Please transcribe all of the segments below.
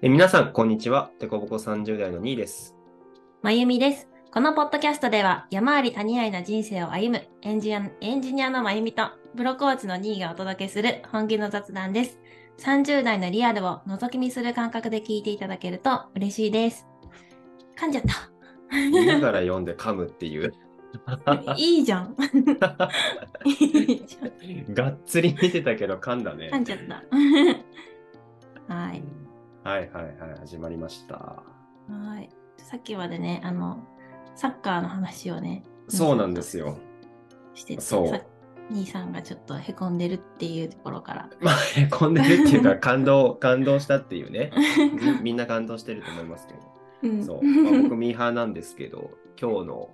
え皆さん、こんにちは。てこぼこ30代の2位です。まゆみです。このポッドキャストでは山あり谷ありな人生を歩むエンジニアエンジニアのまゆみとプロコーチの2位がお届けする本気の雑談です。30代のリアルを覗き見する感覚で聞いていただけると嬉しいです。噛んじゃっ見ながら読んで噛むっていう。た。いいじゃん。いいじゃん。がっつり見てたけど噛んだね。噛んじゃった。はい。はいはいはい、始まりました。はい。さっきまでね、あの、サッカーの話をね、そうなんですよ。してて、そうさ兄さんがちょっとへこんでるっていうところから。まあ、へこんでるっていうか、感動、感動したっていうね。みみんな感動してると思いますけど。うんそう。まあ、僕、ミーハーなんですけど、今日の、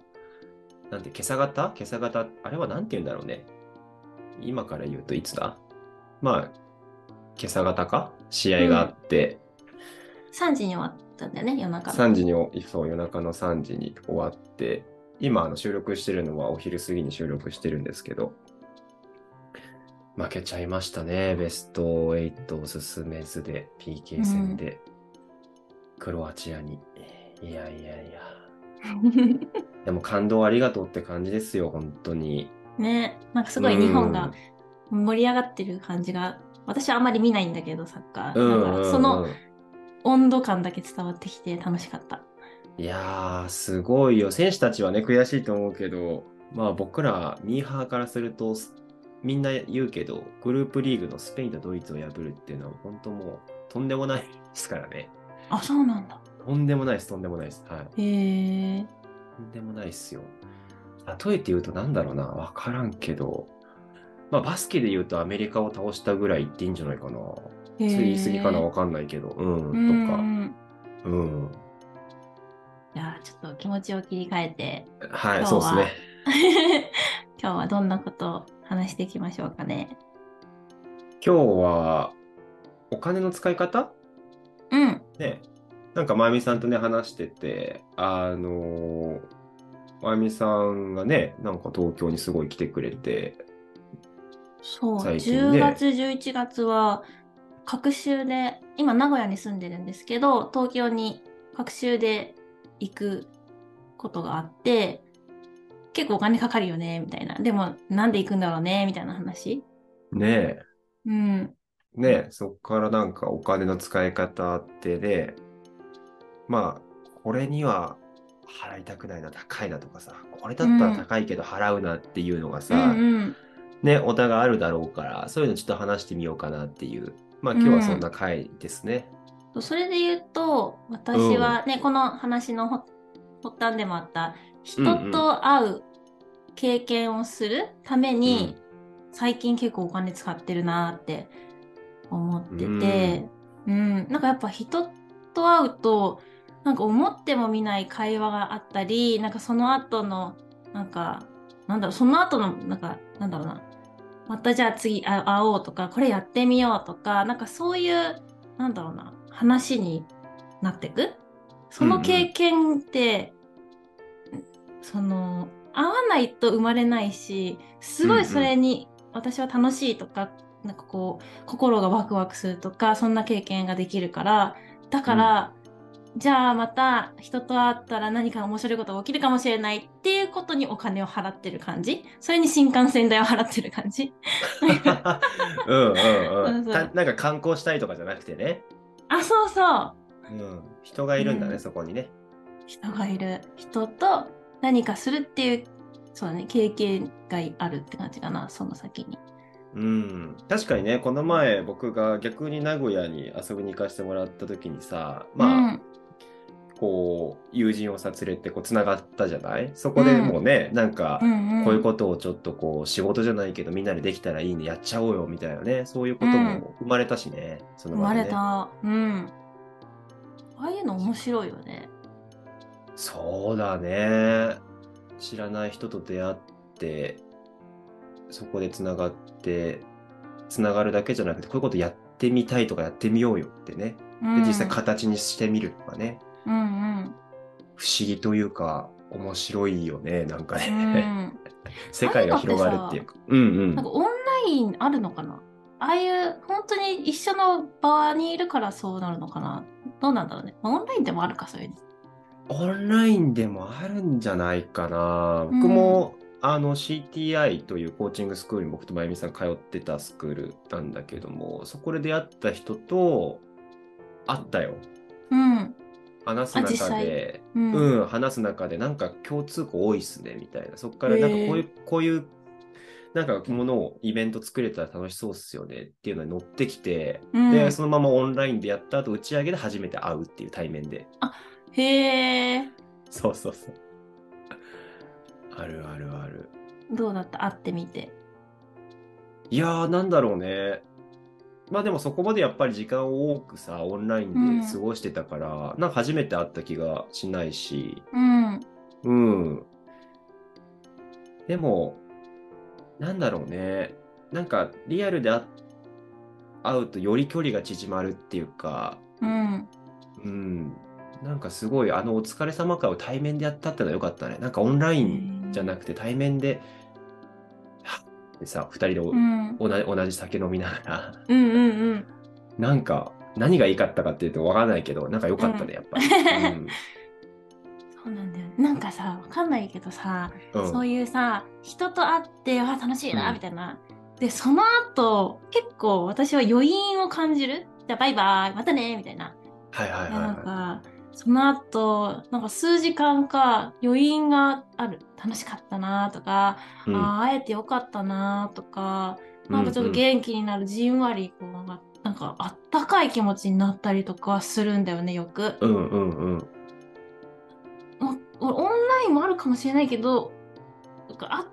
なんて、今朝方今朝方、あれはなんて言うんだろうね。今から言うといつだ？まあ、今朝方か？試合があって、3時に終わったんだよね、夜中の。3時にお、そう、夜中の3時に終わって、今、あの収録してるのはお昼過ぎに収録してるんですけど、負けちゃいましたね。ベスト8を進めずで、PK 戦で、クロアチアに。いやいやいや。でも感動ありがとうって感じですよ、本当に。ね、なんかすごい日本が盛り上がってる感じが、私はあんまり見ないんだけど、サッカー。うんうんうん、なんかその温度感だけ伝わってきて楽しかった。いやー、すごいよ。選手たちはね、悔しいと思うけど、まあ僕ら、ミーハーからすると、みんな言うけど、グループリーグのスペインとドイツを破るっていうのは、本当もう、とんでもないですからね。あ、そうなんだ。とんでもないです、とんでもないです。はい。へえ。とんでもないですよ。例えて言うと、なんだろうな、わからんけど、まあバスケで言うとアメリカを倒したぐらい言っていいんじゃないかな。へー言い過ぎかな、わかんないけど、う、うんんとか、うん。じゃあ、ちょっと気持ちを切り替えて、はい、はそうですね。今日はどんなことを話していきましょうかね。今日は、お金の使い方？うん。ね、なんか、まゆみさんとね、話してて、あのー、まゆみさんがね、なんか東京にすごい来てくれて、そう、ね10月、11月は、隔週で、今名古屋に住んでるんですけど、東京に隔週で行くことがあって、結構お金かかるよね、みたいな。でも、なんで行くんだろうね、みたいな話。ねうん。え、ねえ、そっからなんかお金の使い方ってね、まあ、これには払いたくないな、高いなとかさ、これだったら高いけど払うなっていうのがさ、うんうん。ね、お互いあるだろうから、そういうのちょっと話してみようかなっていう、まあ今日はそんな回ですね。それで言うと、私はね、この話の発発端でもあった、人と会う経験をするために、最近結構お金使ってるなって思ってて、うん、なんかやっぱ人と会うと、なんか思ってもみない会話があったり、なんかその後の、なんか、なんだろう、その後の、なんか、なんだろうな、またじゃあ次あ会おうとか、これやってみようとか、なんかそういう、なんだろうな、話になってく？その経験って、その、会わないと生まれないし、すごいそれに私は楽しいとか、なんかこう、心がワクワクするとか、そんな経験ができるから、だから、じゃあまた人と会ったら何か面白いことが起きるかもしれないっていうことにお金を払ってる感じそれに新幹線代を払ってる感じうんうんう。んなんか観光したいとかじゃなくてね。あ、そうそううん。人がいるんだね、うんそこにね。人がいる人と何かするっていうそうだね経験があるって感じかなその先にうん。確かにね、この前僕が逆に名古屋に遊びに行かせてもらった時にさ、まあ、こう、友人をさ、連れてこう、つながったじゃない？そこでもうね、なんかう、んうんこういうことをちょっとこう、仕事じゃないけどみんなでできたらいいね、やっちゃおうよ、みたいなね、そういうことも生まれたしね、その生ま場でね。れたうんああいうの面白いよねそうだね。知らない人と出会って、そこでつながって、つながるだけじゃなくて、こういうことやってみたいとかやってみようよってね。で、うん実際形にしてみるとかね。うんうん不思議というか、面白いよね、なんかうね。ん 世界が広がるっていうか。うんうんなんか。オンラインあるのかな？ああいう本当に一緒の場にいるからそうなるのかな？どうなんだろうね。まあオンラインでもあるか、そういうの。オンラインでもあるんじゃないかな。うん僕も、あの CTI というコーチングスクールに僕とまゆみさん通ってたスクールなんだけども、そこで出会った人と会ったよ。うん。話す中で、うん。うん、話す中でなんか共通項多いっすねみたいな。そこからなんかこういう、こういうなんかものをイベント作れたら楽しそうっすよねっていうのに乗ってきて、うんで、そのままオンラインでやった後打ち上げで初めて会うっていう対面で。へえ。そうそうそう。あるあるある。どうだった？会ってみて。いやー、なんだろうね。まあでもそこまでやっぱり時間を多くさ、オンラインで過ごしてたから、なんか初めて会った気がしないし、うん。うん。でも、なんだろうね。なんかリアルで会会うとより距離が縮まるっていうか、うん。うん。なんかすごい、あのお疲れ様会を対面でやったってのはよかったね。なんかオンラインじゃなくて対面で、はっってさ、二人でおうん。同じ同じ酒飲みながら、うんうんうん。なんか何が良かったかっていうとわからないけど、なんか良かったね、やっぱり。そうなんだよね。なんかさ、わかんないけどさ、うん。そういうさ、人と会って、あ、楽しいな、うんみたいな。で、その後、結構私は余韻を感じる。じゃあ、バイバイ、またね、みたいな。はいはいでなんはか、その後、なんか数時間か余韻がある。楽しかったなとか、い。うんああ、会えてよかったなとか、なんかちょっと元気になる、じんわり、こう、なんか、なんかあったかい気持ちになったりとかするんだよね、よく。うんうんうん。おオンラインもあるかもしれないけど、なんかあ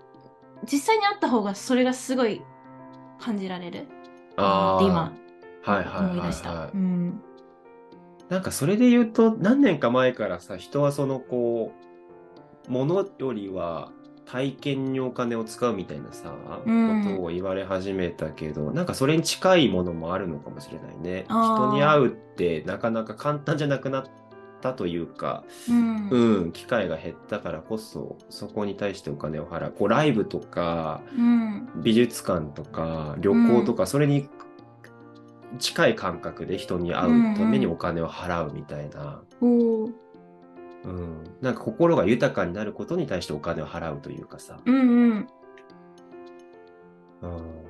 実際に会った方がそれがすごい感じられる。ああ。って今、はいはい思い出した。はいはい。うん。なんかそれで言うと、何年か前からさ、人はそのこう、物よりは体験にお金を使うみたいなさ、うんことを言われ始めたけど、なんかそれに近いものもあるのかもしれないね。人に会うってなかなか簡単じゃなくなったというか、うん。うん、機会が減ったからこそ、そこに対してお金を払う。こう、ライブとか、うん。美術館とか、旅行とか、それに近い感覚で人に会うためにお金を払うみたいな。おーうん。なんか心が豊かになることに対してお金を払うというかさ。うんうん。うん。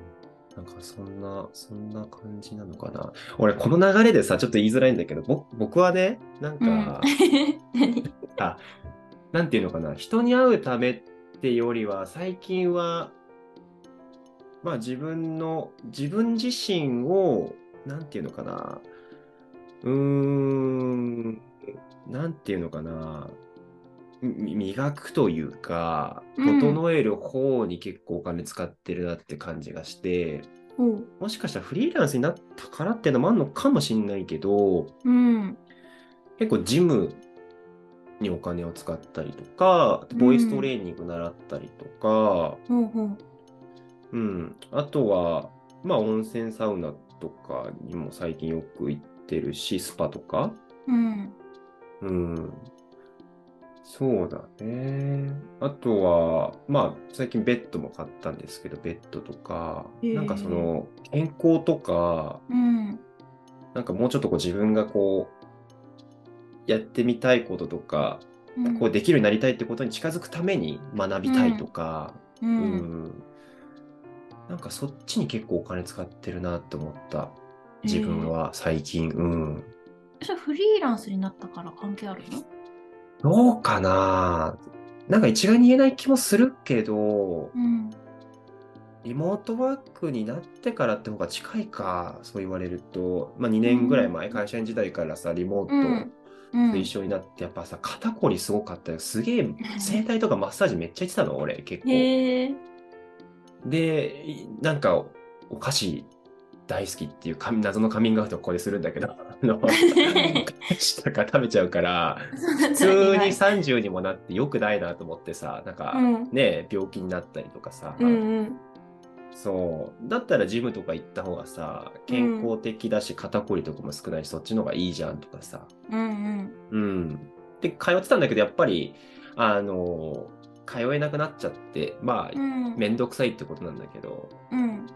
なんかそんな、そんな感じなのかな。俺、この流れでさ、ちょっと言いづらいんだけど、ぼ僕はね、なんか、うん、何？あ、なんていうのかな、人に会うためってよりは、最近は、まあ自分の、自分自身を、なんていうのかな、うーん、なんていうのかな、み磨くというか、うん。整える方に結構お金使ってるなって感じがして、おうもしかしたらフリーランスになったからっていうのもあるのかもしれないけど、うん。結構ジムにお金を使ったりとか、ボイストレーニング習ったりとか、ほうほう。うん、あとは、まあ温泉サウナとかにも最近よく行ってるし、スパとか？うん。うん。そうだね。あとは、まあ最近ベッドも買ったんですけど、ベッドとか、へえなんかその健康とか、うん。なんかもうちょっとこう自分がこう、やってみたいこととか、うんこうできるようになりたいってことに近づくために学びたいとか、う。うんんなんかそっちに結構お金使ってるなって思った自分は最近、うん。それフリーランスになったから関係あるの？どうかな？なんか一概に言えない気もするけど、うん。リモートワークになってからって方が近いか、そう言われると、まあ2年ぐらい前、会社員時代からさ、リモート、うん。うんと一緒になって、やっぱさ、肩こりすごかったよ。すげえ、整体とかマッサージめっちゃ行ってたの、俺、結構。で、いなんか、お菓子大好きっていうか謎のカミングアウトをここでするんだけど、あの、お菓子とか食べちゃうから、普通に30にもなって良くないなと思ってさ、なんか、うんね、病気になったりとかさ、うんうん。そう。だったらジムとか行った方がさ、健康的だし、肩こりとかも少ないし、そっちの方がいいじゃんとかさ。うんうん。うん。で、通ってたんだけど、やっぱり、あの、通えなくなっちゃって、まあう、ん。めんどくさいってことなんだけど、うん。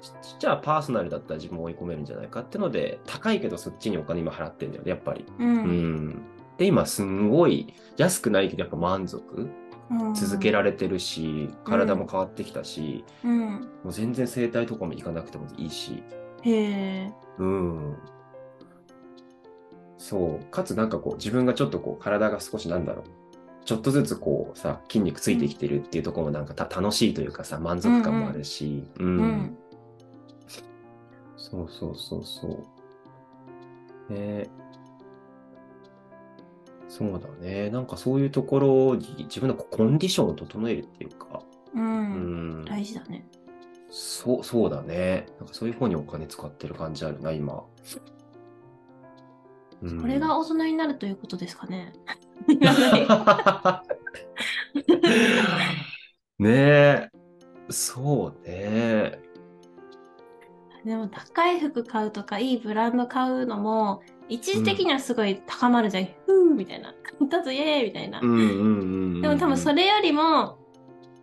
じじゃあパーソナルだったら自分を追い込めるんじゃないかってので、高いけどそっちにお金今払ってんだよね、やっぱり。う。うんん。で、今すんごい安くないけどやっぱ満足？うん続けられてるし、体も変わってきたし、うん。もう全然整体とかも行かなくてもいいし、へえ。うん。そう。かつなんかこう、自分がちょっとこう、体が少しなんだろう。ちょっとずつこうさ、筋肉ついてきてるっていうところもなんかた楽しいというかさ、満足感もあるし、うん。うん。そうそうそうそう。ねそうだね。なんかそういうところに自分のコンディションを整えるっていうか、う。うんん。大事だね。そう、そうだね。なんかそういう方にお金使ってる感じあるな、今。うんこれが大人になるということですかね。ねえ。そうね。でも高い服買うとかいいブランド買うのも一時的にはすごい高まるじゃん。ふーみたいな。買ったぞイエーイみたいな。うんうんうんうん。でも多分それよりも、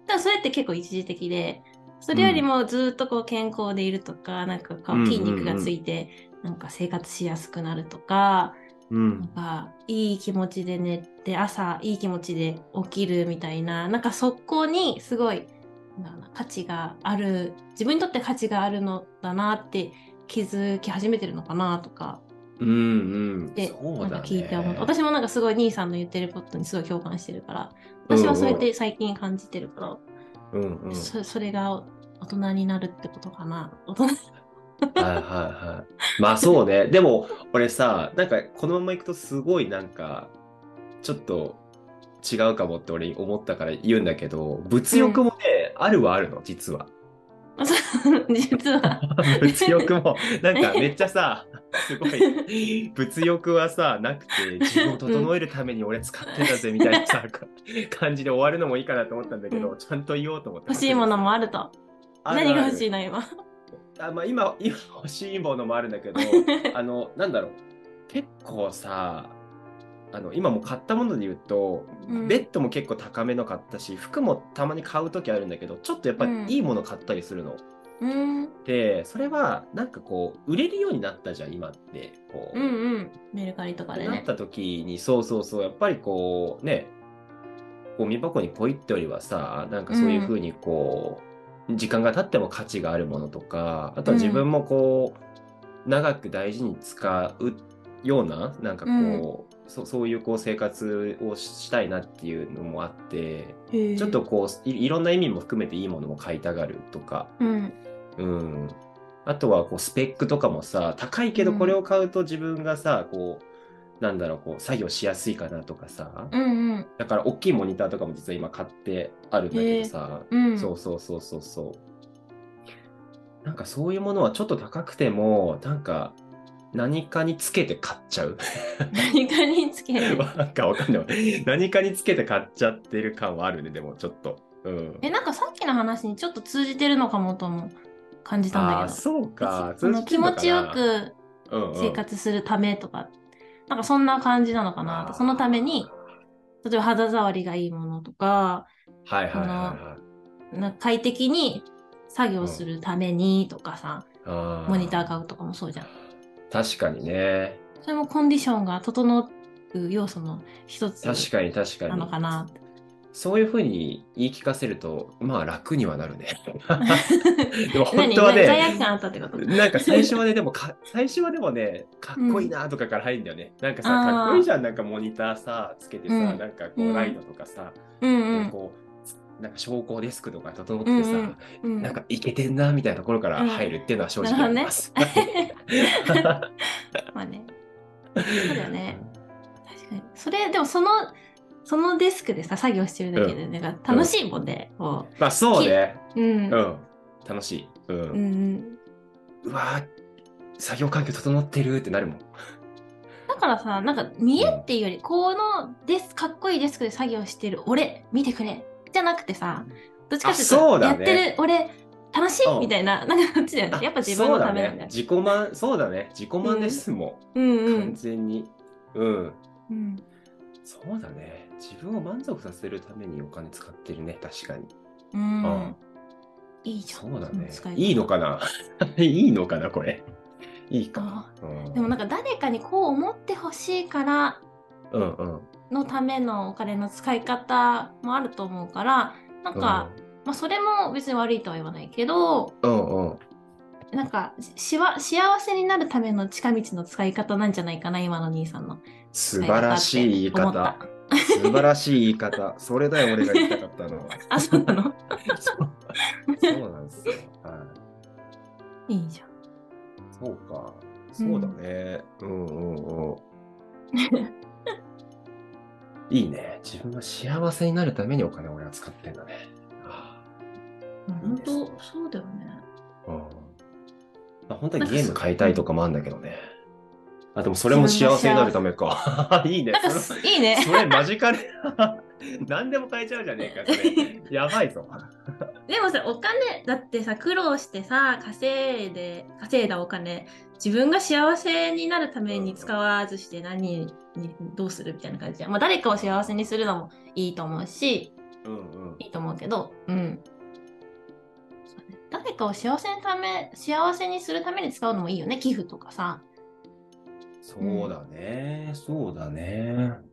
多分それって結構一時的で、それよりもずっとこう健康でいるとか、なんかこうんうんううん筋肉がついて、なんか生活しやすくなるとか、うんなんかいい気持ちで寝て朝いい気持ちで起きるみたいな、なんかそこにすごい価値がある、自分にとって価値があるのだなって気づき始めてるのかなとかうんうん。で、なんか。聞いて思った。私もなんかすごい兄さんの言ってることにすごい共感してるから、私はそうやって最近感じてるから、うんうん。そそれが大人になるってことかな。大人はいはいはい。まあそうね。でも、俺さ、なんかこのまま行くとすごいなんか、ちょっと違うかもって俺思ったから言うんだけど、物欲もね、あるはあるの、実は。実は。物欲も、なんかめっちゃさ、すごい、物欲はさ、なくて、自分を整えるために俺使ってたぜみたいなさ、感じで終わるのもいいかなと思ったんだけど、うちゃんと言おうと思って。欲しいものもあると。何が欲しいの今。あまあ、今、今欲しいものもあるんだけど、あの、なんだろう。結構さ、あの、今も買ったもので言うと、うんベッドも結構高めの買ったし、服もたまに買うときあるんだけど、ちょっとやっぱりいいもの買ったりするの。うん。で、それは、なんかこう、売れるようになったじゃん、今って。こう、うんうん。メルカリとかでね。なった時に、そうそうそう、やっぱりこう、ね、ゴミ箱にポイってよりはさ、なんかそういうふうにこう、時間が経っても価値があるものとか、あとは自分もこう、長く大事に使うような、なんかこう、そそういうこう生活をしたいなっていうのもあって、ちょっとこうい、いろんな意味も含めていいものも買いたがるとか、うん。うん。あとはこうスペックとかもさ、高いけどこれを買うと自分がさ、こう、なんだろう、こう、作業しやすいかなとかさ、うんうん。だから大きいモニターとかも実は今買ってあるんだけどさ、うん。そうそうそうそうそう。なんかそういうものはちょっと高くても、なんか何かにつけて買っちゃう。何かにつける。なんかわかんない。何かにつけて買っちゃってる感はあるね、でもちょっと。うん。え、なんかさっきの話にちょっと通じてるのかもとも感じたんああー、だけど。そうか。その気持ちよく生活するためとか、なんかそんな感じなのかなと。そのために、例えば肌触りがいいものとか、はいはいはいはい。な快適に作業するためにとかさ、あモニター買うとかもそうじゃん。確かにね。それもコンディションが整う要素の一つ確かに確かなのに。かなって。そういうふうに言い聞かせると、まあ楽にはなるね。でも本何当は罪ね、なんか最初はね、でもか、最初はでもね、かっこいいなとかから入るんだよね。なんかさ、かっこいいじゃん、なんかモニターさ、つけてさ、うんなんかこうんう、ライトとかさ、うんうんこう、なんか昇降デスクとか整ってさ、うんうん。なんかいけてんなみたいなところから入るっていうのは正直あります。まあね。そうだよね。確かに。それ、でもその、そのデスクでさ、作業してるだけで、なんか楽しいもんね。こまあそうね。う。うん。うん。楽しい。うん。うんうん。うわー作業環境整ってるってなるもん。だからさ、なんか見えっていうより、このデス、かっこいいデスクで作業してる俺、見てくれ。じゃなくてさ、どっちかっていうと、ねってる俺、楽しいうんみたいな、なんかこっちだよね。やっぱ自分のためなんだよ。自己満、そうだね。自己満ですもん。うんう完ん。全に。うん。うんそうだね。自分を満足させるためにお金使ってるね。確かに。うんうんいいじゃん。そうだねい。方いいのかな？いいのかな、これ。いいか。うんでもなんか誰かにこう思ってほしいからうんうん。のためのお金の使い方もあると思うから、なんか、まあそれも別に悪いとは言わないけど、うんうん。なんかしわ幸せになるための近道の使い方なんじゃないかな、今の兄さんの素晴らしい言い方。素晴らしい言い方。それだよ、俺が言いたかったのは。あ、そうなの？そうそうなんですよ。はい。いいじゃん。そうか。そうだね。うんうんうん。いいね。自分が幸せになるためにお金を俺は使ってんだね。あ本当そうだよね。あうんまあ、本当にゲーム買いたいとかもあるんだけどね。あ、でもそれも幸せになるためか。いいねいいね。それマジカル。何でも買えちゃうじゃねえか、それ。やばいぞ。でもさ、お金、だってさ、苦労してさ、稼いで、稼いだお金、自分が幸せになるために使わずして何に、どうするみたいな感じじゃん。まあ、誰かを幸せにするのもいいと思うし、うんうん。いいと思うけど、うん。誰かを幸せのため、幸せにするために使うのもいいよね。寄付とかさ。そうだね。そうだね。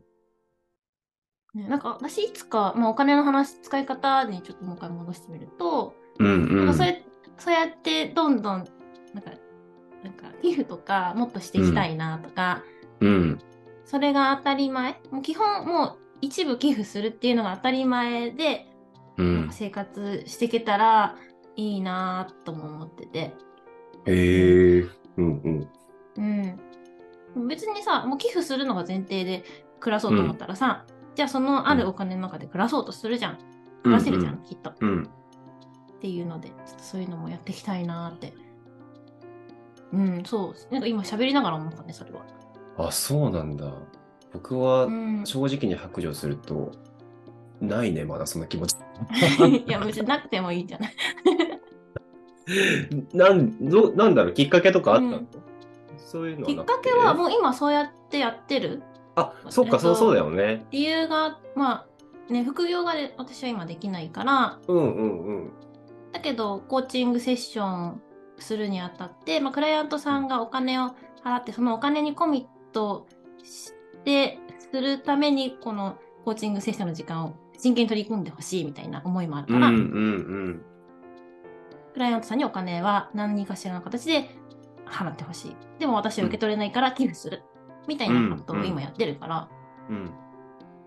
ね、なんか私いつか、まあ、お金の話、使い方にちょっともう一回戻してみると、うんうん。そうやそうやってどんどん、なんか、なんか寄付とかもっとしていきたいなとか、うん。それが当たり前。もう基本もう一部寄付するっていうのが当たり前で、うん。生活していけたらいいなとも思ってて。へえ。うんうん。うん。別にさ、もう寄付するのが前提で暮らそうと思ったらさ、じゃあそのあるお金の中で暮らそうとするじゃん。暮らせるじゃん、きっと。うん。っていうので、ちょっとそういうのもやっていきたいなって。うん、そう。なんか今喋りながら思ったね、それは。あ、そうなんだ。僕はうん。正直に白状すると、ないね、まだその気持ち。いや、別になくてもいいんじゃない なんどなんだろう、きっかけとかあったの、うんそういうのきっかけはもう今そうやってやってる？あ、そっか、そうそうだよね。理由が、まあ、ね、副業がで私は今できないから、うんうんうん。だけど、コーチングセッションするにあたって、まあ、クライアントさんがお金を払って、そのお金にコミットして、するために、このコーチングセッションの時間を真剣に取り組んでほしいみたいな思いもあるから、うんうんうん。クライアントさんにお金は何かしらの形で払ってほしい。でも私は受け取れないから寄付する。みたいなことを今やってるから。うん。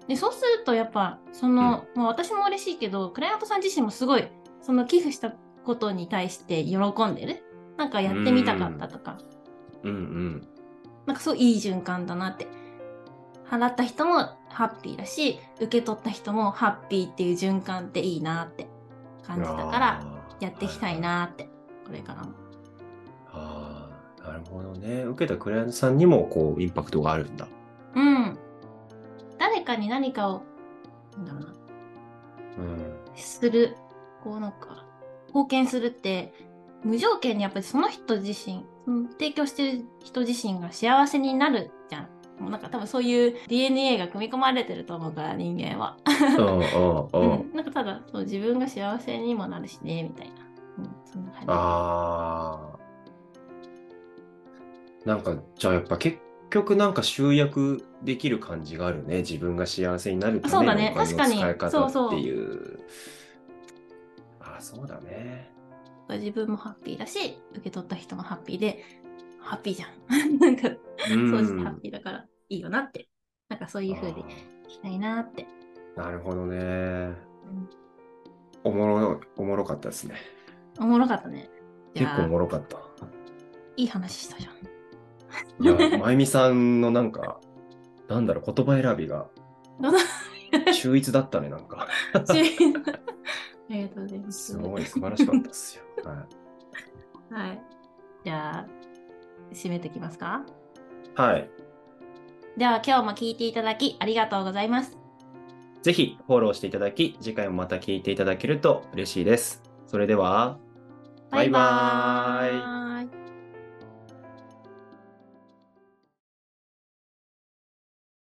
で、そうするとやっぱ、その、まあ私も嬉しいけど、クライアントさん自身もすごい、その寄付したことに対して喜んでる。なんかやってみたかったとか、うんうん。なんかそういい循環だなって。払った人もハッピーだし、受け取った人もハッピーっていう循環っていいなって感じたから、やっていきたい。なって、これからも。なるほどね。受けたクライアントさんにも、こう、インパクトがあるんだ。うん。誰かに何かを、なんだろうな、うん。する、こうなんか、貢献するって、無条件にやっぱりその人自身、その提供してる人自身が幸せになるじゃん。もうなんか多分そういう DNA が組み込まれてると思うから、人間は。うん、なんかただそう自分が幸せにもなるしね、みたいな。うん、そんな感じ。ああ。なんか、じゃあやっぱ結局なんか集約できる感じがあるね。自分が幸せになるたそうだねめのお金の確かに使い方そうそうっていう。ああ、そうだね。自分もハッピーだし、受け取った人もハッピーで、ハッピーじゃん。なんか、うんそうしてハッピーだからいいよなって。なんかそういう風にしたいなって。なるほどね。うんおもろ、おもろかったですね。おもろかったね。結構おもろかった。いい話したじゃん。いや、まゆみさんのなんか、なんだろう、言葉選びが 秀逸だったね、なんか。ありがとうございます。すごい素晴らしかったですよ。はい。はい。じゃあ、締めていきますか？はい。では今日も聞いていただきありがとうございます。ぜひフォローしていただき、次回もまた聞いていただけると嬉しいです。それでは、バイバーイイ